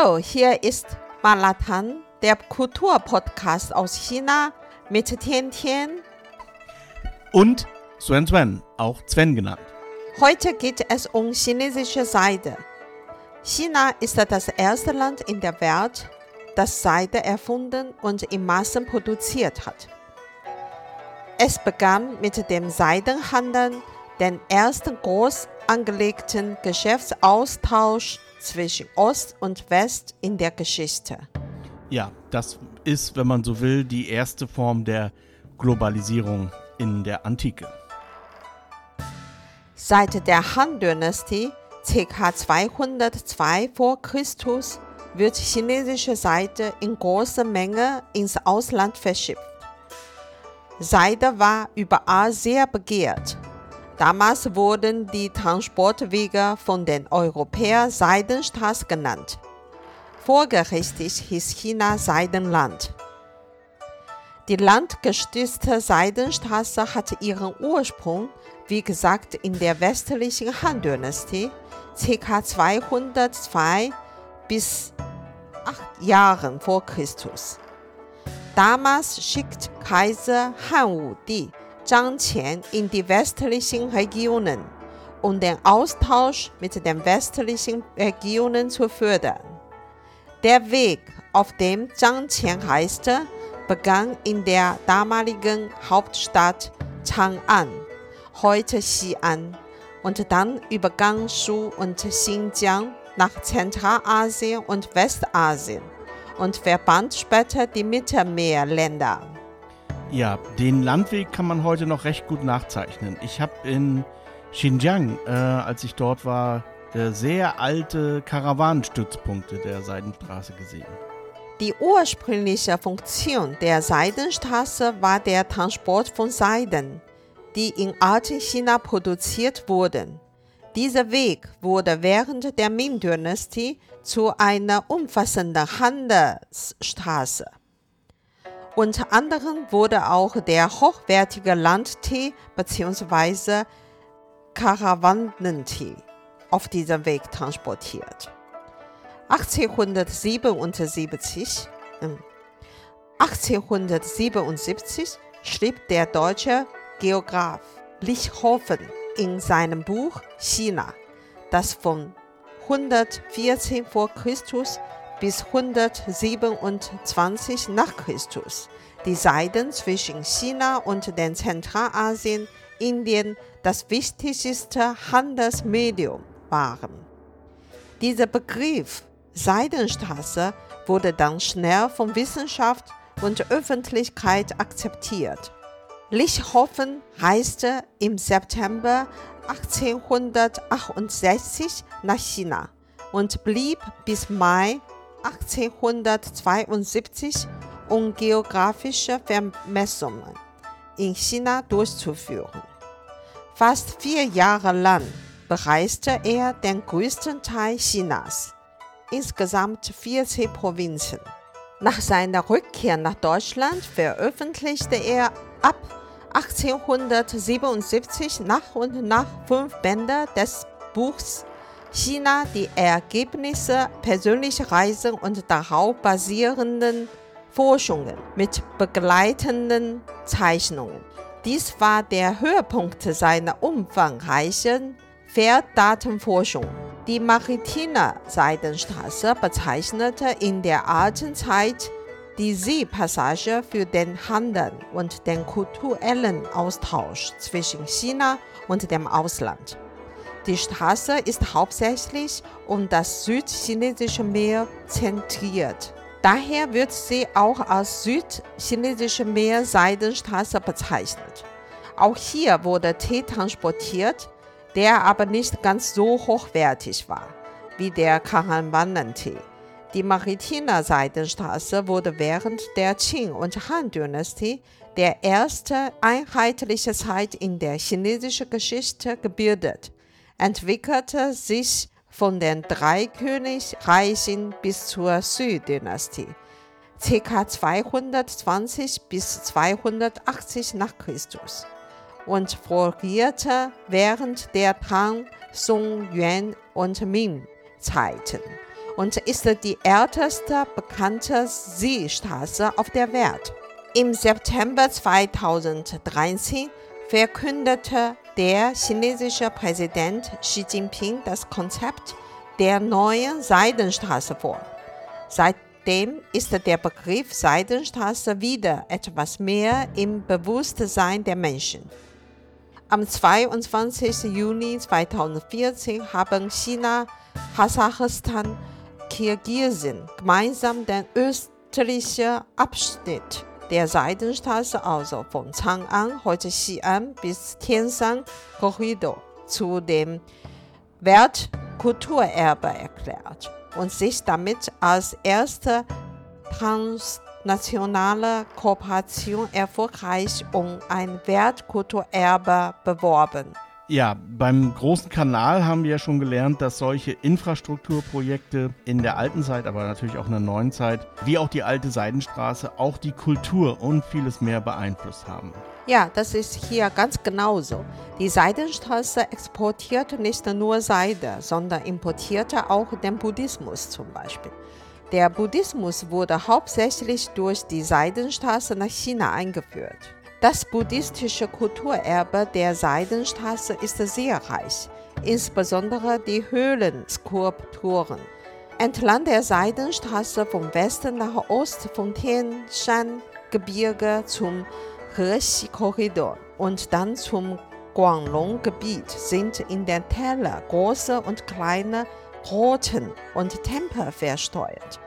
Hallo, hier ist Malatan, der Kulturpodcast aus China mit Tian Tian. Und Swen Swen, auch Sven genannt. Heute geht es um chinesische Seide. China ist das erste Land in der Welt, das Seide erfunden und in Massen produziert hat. Es begann mit dem Seidenhandel, den ersten groß angelegten Geschäftsaustausch zwischen Ost und West in der Geschichte. Ja, das ist, wenn man so will, die erste Form der Globalisierung in der Antike. Seit der Han-Dynastie ca. 202 vor Christus wird chinesische Seide in großer Menge ins Ausland verschifft. Seide war überall sehr begehrt. Damals wurden die Transportwege von den Europäern Seidenstraße genannt. Folgerichtig hieß China Seidenland. Die landgestützte Seidenstraße hatte ihren Ursprung, wie gesagt, in der westlichen Han-Dynastie, ca. 202 bis 8 Jahren vor Christus. Damals schickt Kaiser Han Wudi Zhang Qian in die westlichen Regionen, um den Austausch mit den westlichen Regionen zu fördern. Der Weg, auf dem Zhang Qian reiste, begann in der damaligen Hauptstadt Chang'an, heute Xi'an, und dann über Gansu und Xinjiang nach Zentralasien und Westasien und verband später die Mittelmeerländer. Ja, den Landweg kann man heute noch recht gut nachzeichnen. Ich habe in Xinjiang, äh, als ich dort war, äh, sehr alte Karawanenstützpunkte der Seidenstraße gesehen. Die ursprüngliche Funktion der Seidenstraße war der Transport von Seiden, die in alten China produziert wurden. Dieser Weg wurde während der Ming-Dynastie zu einer umfassenden Handelsstraße. Unter anderem wurde auch der hochwertige Landtee bzw. Karawanentee auf diesem Weg transportiert. 1877, 1877 schrieb der deutsche Geograph Lichthofen in seinem Buch China, das von 114 vor Christus bis 127 nach Christus die Seiden zwischen China und den Zentralasien, Indien das wichtigste Handelsmedium waren. Dieser Begriff Seidenstraße wurde dann schnell von Wissenschaft und Öffentlichkeit akzeptiert. Lichthofen reiste im September 1868 nach China und blieb bis Mai 1872, um geografische Vermessungen in China durchzuführen. Fast vier Jahre lang bereiste er den größten Teil Chinas insgesamt 14 Provinzen. Nach seiner Rückkehr nach Deutschland veröffentlichte er ab 1877 nach und nach fünf Bände des Buchs China die Ergebnisse persönlicher Reisen und darauf basierenden Forschungen mit begleitenden Zeichnungen. Dies war der Höhepunkt seiner umfangreichen Fährdatenforschung. Die Maritiner Seidenstraße bezeichnete in der alten Zeit die Seepassage für den Handel und den kulturellen Austausch zwischen China und dem Ausland. Die Straße ist hauptsächlich um das südchinesische Meer zentriert. Daher wird sie auch als südchinesische Meer-Seidenstraße bezeichnet. Auch hier wurde Tee transportiert, der aber nicht ganz so hochwertig war wie der Kahanwannen-Tee. Die Maritiner Seidenstraße wurde während der Qing- und Han-Dynastie der erste einheitliche Zeit in der chinesischen Geschichte gebildet, entwickelte sich von den drei Königreichen bis zur Sui-Dynastie, ca. 220 bis 280 nach Christus und florierte während der Tang, Song, Yuan und Ming-Zeiten und ist die älteste bekannte Seestraße auf der Welt. Im September 2013 verkündete der chinesische Präsident Xi Jinping das Konzept der neuen Seidenstraße vor. Seitdem ist der Begriff Seidenstraße wieder etwas mehr im Bewusstsein der Menschen. Am 22. Juni 2014 haben China, Kasachstan, Kirgisien gemeinsam den östlichen Abschnitt der Seidenstraße, also von Chang'an, heute Xi'an, bis Tianshan Korridor zu dem Weltkulturerbe erklärt und sich damit als erste transnationale Kooperation erfolgreich um ein Weltkulturerbe beworben. Ja, beim großen Kanal haben wir ja schon gelernt, dass solche Infrastrukturprojekte in der alten Zeit, aber natürlich auch in der neuen Zeit, wie auch die alte Seidenstraße, auch die Kultur und vieles mehr beeinflusst haben. Ja, das ist hier ganz genauso. Die Seidenstraße exportierte nicht nur Seide, sondern importierte auch den Buddhismus zum Beispiel. Der Buddhismus wurde hauptsächlich durch die Seidenstraße nach China eingeführt. Das buddhistische Kulturerbe der Seidenstraße ist sehr reich, insbesondere die Höhlenskulpturen. Entlang der Seidenstraße vom Westen nach Ost vom Tianshan-Gebirge zum Hexi-Korridor und dann zum Guanglong-Gebiet sind in den Tälern große und kleine Grotten und Tempel versteuert.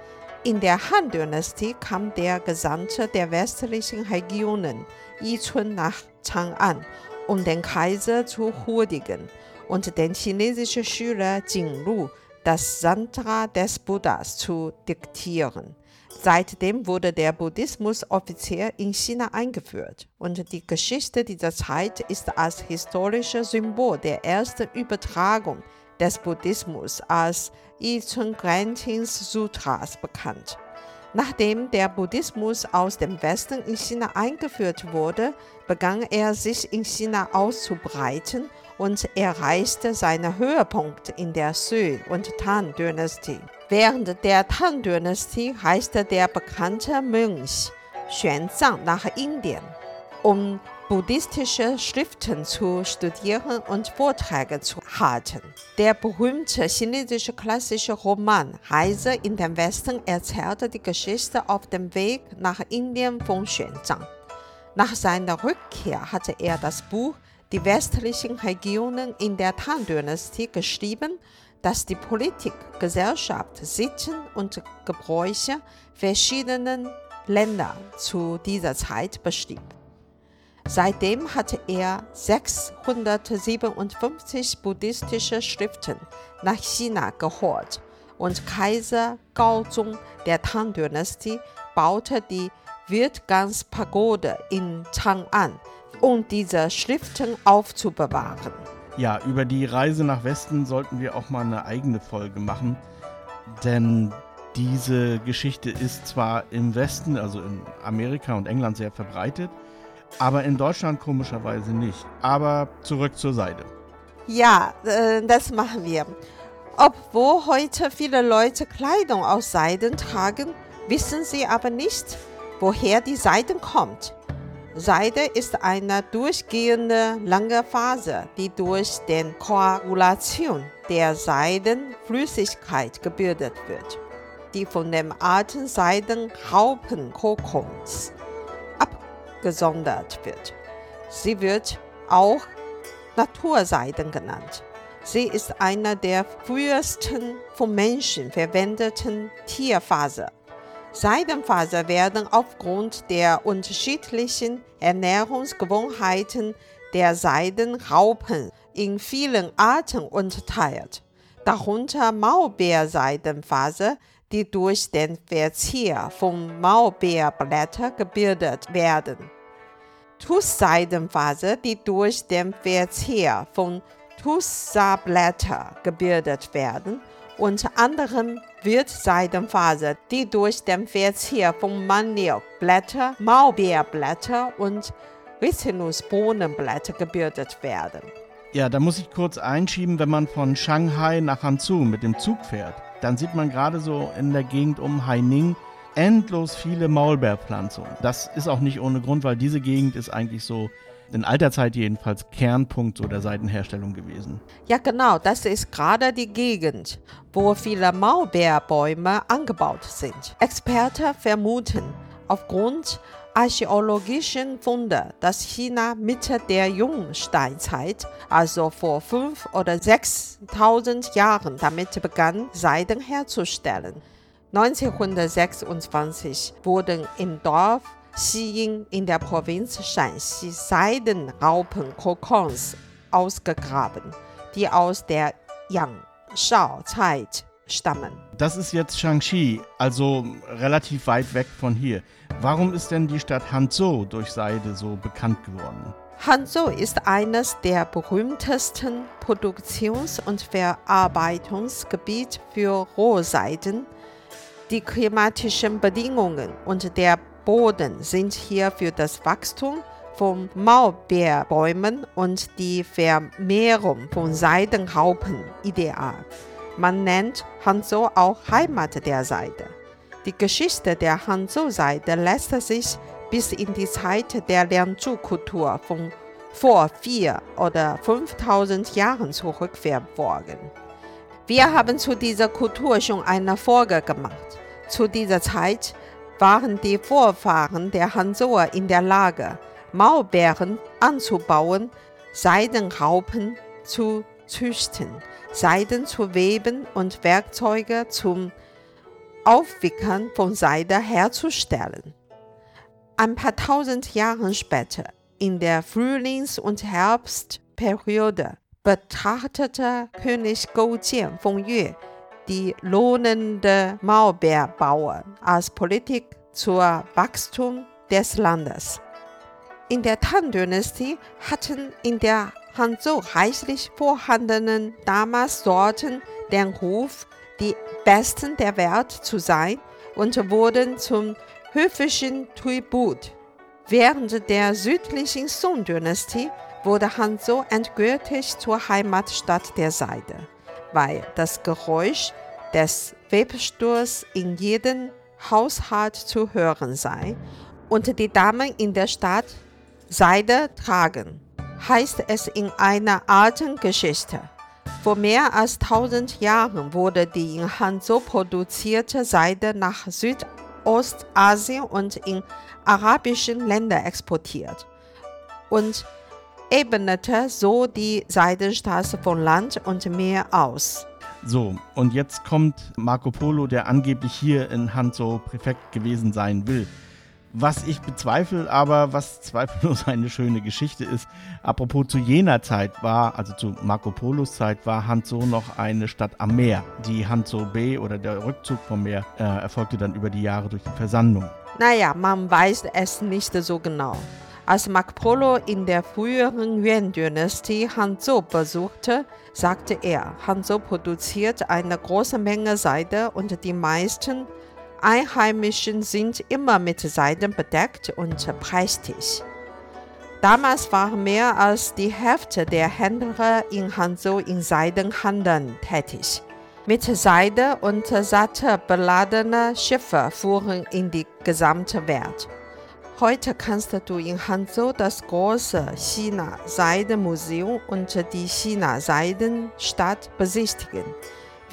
In der Han-Dynastie kam der Gesandte der westlichen Regionen Yichun nach Chang'an, um den Kaiser zu huldigen und den chinesischen Schüler Jinglu das Santra des Buddhas zu diktieren. Seitdem wurde der Buddhismus offiziell in China eingeführt und die Geschichte dieser Zeit ist als historisches Symbol der ersten Übertragung des Buddhismus als Yichun Grantins Sutras bekannt. Nachdem der Buddhismus aus dem Westen in China eingeführt wurde, begann er sich in China auszubreiten und erreichte seinen Höhepunkt in der Sui- und Tang-Dynastie. Während der Tang-Dynastie reiste der bekannte Mönch Xuanzang nach Indien, um buddhistische Schriften zu studieren und Vorträge zu halten. Der berühmte chinesische klassische Roman Reise in den Westen erzählte die Geschichte auf dem Weg nach Indien von Xuanzang. Nach seiner Rückkehr hatte er das Buch Die westlichen Regionen in der Tang-Dynastie geschrieben, das die Politik, Gesellschaft, Sitten und Gebräuche verschiedener Länder zu dieser Zeit beschrieb. Seitdem hatte er 657 buddhistische Schriften nach China geholt und Kaiser Gaozong der Tang-Dynastie baute die Wildgans-Pagode in Chang'an, um diese Schriften aufzubewahren. Ja, über die Reise nach Westen sollten wir auch mal eine eigene Folge machen, denn diese Geschichte ist zwar im Westen, also in Amerika und England sehr verbreitet, aber in Deutschland komischerweise nicht. Aber zurück zur Seite. Ja, äh, das machen wir. Obwohl heute viele Leute Kleidung aus Seiden tragen, wissen sie aber nicht, woher die Seiden kommt. Seide ist eine durchgehende lange Phase, die durch den Koagulation der Seidenflüssigkeit gebildet wird, die von dem alten Seidenraupenkokons gesondert wird. Sie wird auch Naturseiden genannt. Sie ist eine der frühesten vom Menschen verwendeten Tierfaser. Seidenfaser werden aufgrund der unterschiedlichen Ernährungsgewohnheiten der Seidenraupen in vielen Arten unterteilt, darunter Maulbeerseidenfaser, die durch den Verzehr von Maulbeerblättern gebildet werden. Tusseidenfaser, die durch den Verzehr von Tussablättern gebildet werden, unter anderem Wildseidenfaser, die durch den Verzehr von Maniorblätter, Maulbeerblätter und Rizinusbohnenblätter gebildet werden. Ja, da muss ich kurz einschieben, wenn man von Shanghai nach Hanzhou mit dem Zug fährt dann sieht man gerade so in der Gegend um Haining endlos viele Maulbeerpflanzungen. Das ist auch nicht ohne Grund, weil diese Gegend ist eigentlich so in alter Zeit jedenfalls Kernpunkt so der Seidenherstellung gewesen. Ja, genau, das ist gerade die Gegend, wo viele Maulbeerbäume angebaut sind. Experten vermuten aufgrund archäologischen Funde, dass China Mitte der Jungsteinzeit, also vor 5.000 oder 6.000 Jahren, damit begann, Seiden herzustellen. 1926 wurden im Dorf Xiying in der Provinz Shanxi Seidenraupen-Kokons ausgegraben, die aus der Yang-Shao-Zeit stammen. Das ist jetzt Shangxi, also relativ weit weg von hier. Warum ist denn die Stadt Hanzhou durch Seide so bekannt geworden? Hanzhou ist eines der berühmtesten Produktions- und Verarbeitungsgebiete für Rohseiden. Die klimatischen Bedingungen und der Boden sind hier für das Wachstum von Maulbeerbäumen und die Vermehrung von Seidenraupen ideal. Man nennt Hanzhou auch Heimat der Seide. Die Geschichte der Hanzhou-Seide lässt sich bis in die Zeit der Lianzhu-Kultur von vor 4 oder 5000 Jahren zurückverfolgen. Wir haben zu dieser Kultur schon eine Folge gemacht. Zu dieser Zeit waren die Vorfahren der Hanzhouer in der Lage, Maulbeeren anzubauen, Seidenraupen zu züchten, Seiden zu weben und Werkzeuge zum Aufwickeln von Seide herzustellen. Ein paar tausend Jahre später, in der Frühlings- und Herbstperiode, betrachtete König Goujian von Yue die lohnende Maulbeerbauer als Politik zur Wachstum des Landes. In der Tang-Dynastie hatten in der Hanzhou reichlich vorhandenen Damas-Sorten den Ruf, die besten der Welt zu sein und wurden zum höfischen Tribut. Während der südlichen Song-Dynastie wurde Hanzhou endgültig zur Heimatstadt der Seide weil das Geräusch des Webstuhls in jedem Haushalt zu hören sei und die Damen in der Stadt Seide tragen, heißt es in einer alten Geschichte. Vor mehr als 1000 Jahren wurde die in Hanzhou produzierte Seide nach Südostasien und in arabischen Länder exportiert und ebnete so die Seidenstraße von Land und Meer aus. So, und jetzt kommt Marco Polo, der angeblich hier in Hanzhou Präfekt gewesen sein will. Was ich bezweifle, aber was zweifellos eine schöne Geschichte ist. Apropos zu jener Zeit war, also zu Marco Polos Zeit, war Hanzhou noch eine Stadt am Meer. Die Hanzhou Bay oder der Rückzug vom Meer äh, erfolgte dann über die Jahre durch die Versandung. Naja, man weiß es nicht so genau. Als Marco Polo in der früheren Yuan-Dynastie Hanzhou besuchte, sagte er, Hanzhou produziert eine große Menge Seide und die meisten Einheimischen sind immer mit Seiden bedeckt und prächtig. Damals waren mehr als die Hälfte der Händler in Hanzhou in Seidenhandeln tätig. Mit Seide und Satte beladene Schiffe fuhren in die gesamte Welt. Heute kannst du in Hanzhou das große China-Seidenmuseum und die China-Seidenstadt besichtigen.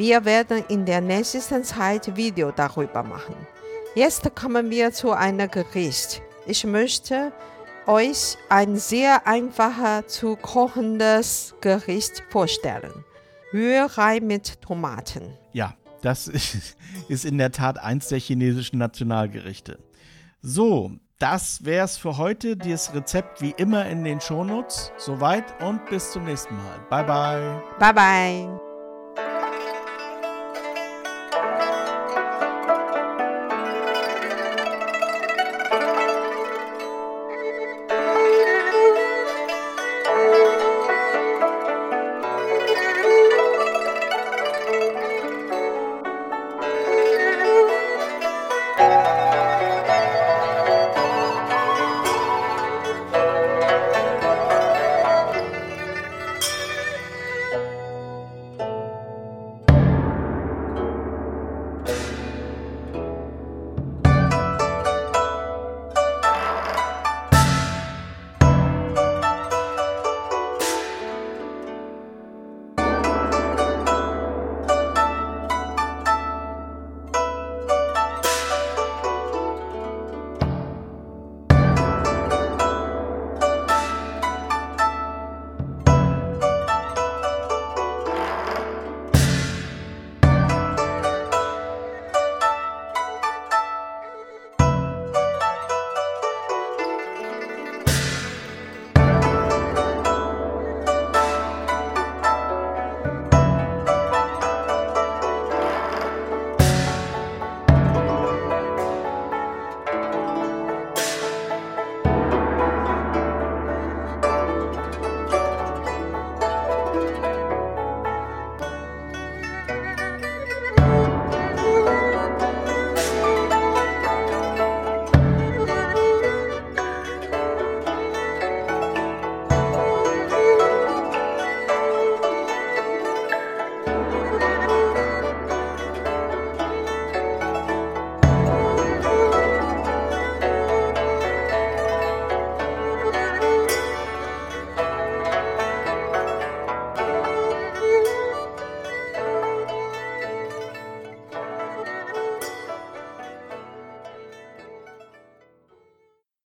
Wir werden in der nächsten Zeit Video darüber machen. Jetzt kommen wir zu einem Gericht. Ich möchte euch ein sehr einfacher zu kochendes Gericht vorstellen. Rührei mit Tomaten. Ja, das ist in der Tat eins der chinesischen Nationalgerichte. So, das wär's für heute. Das Rezept wie immer in den Shownotes. Soweit und bis zum nächsten Mal. Bye bye. Bye bye.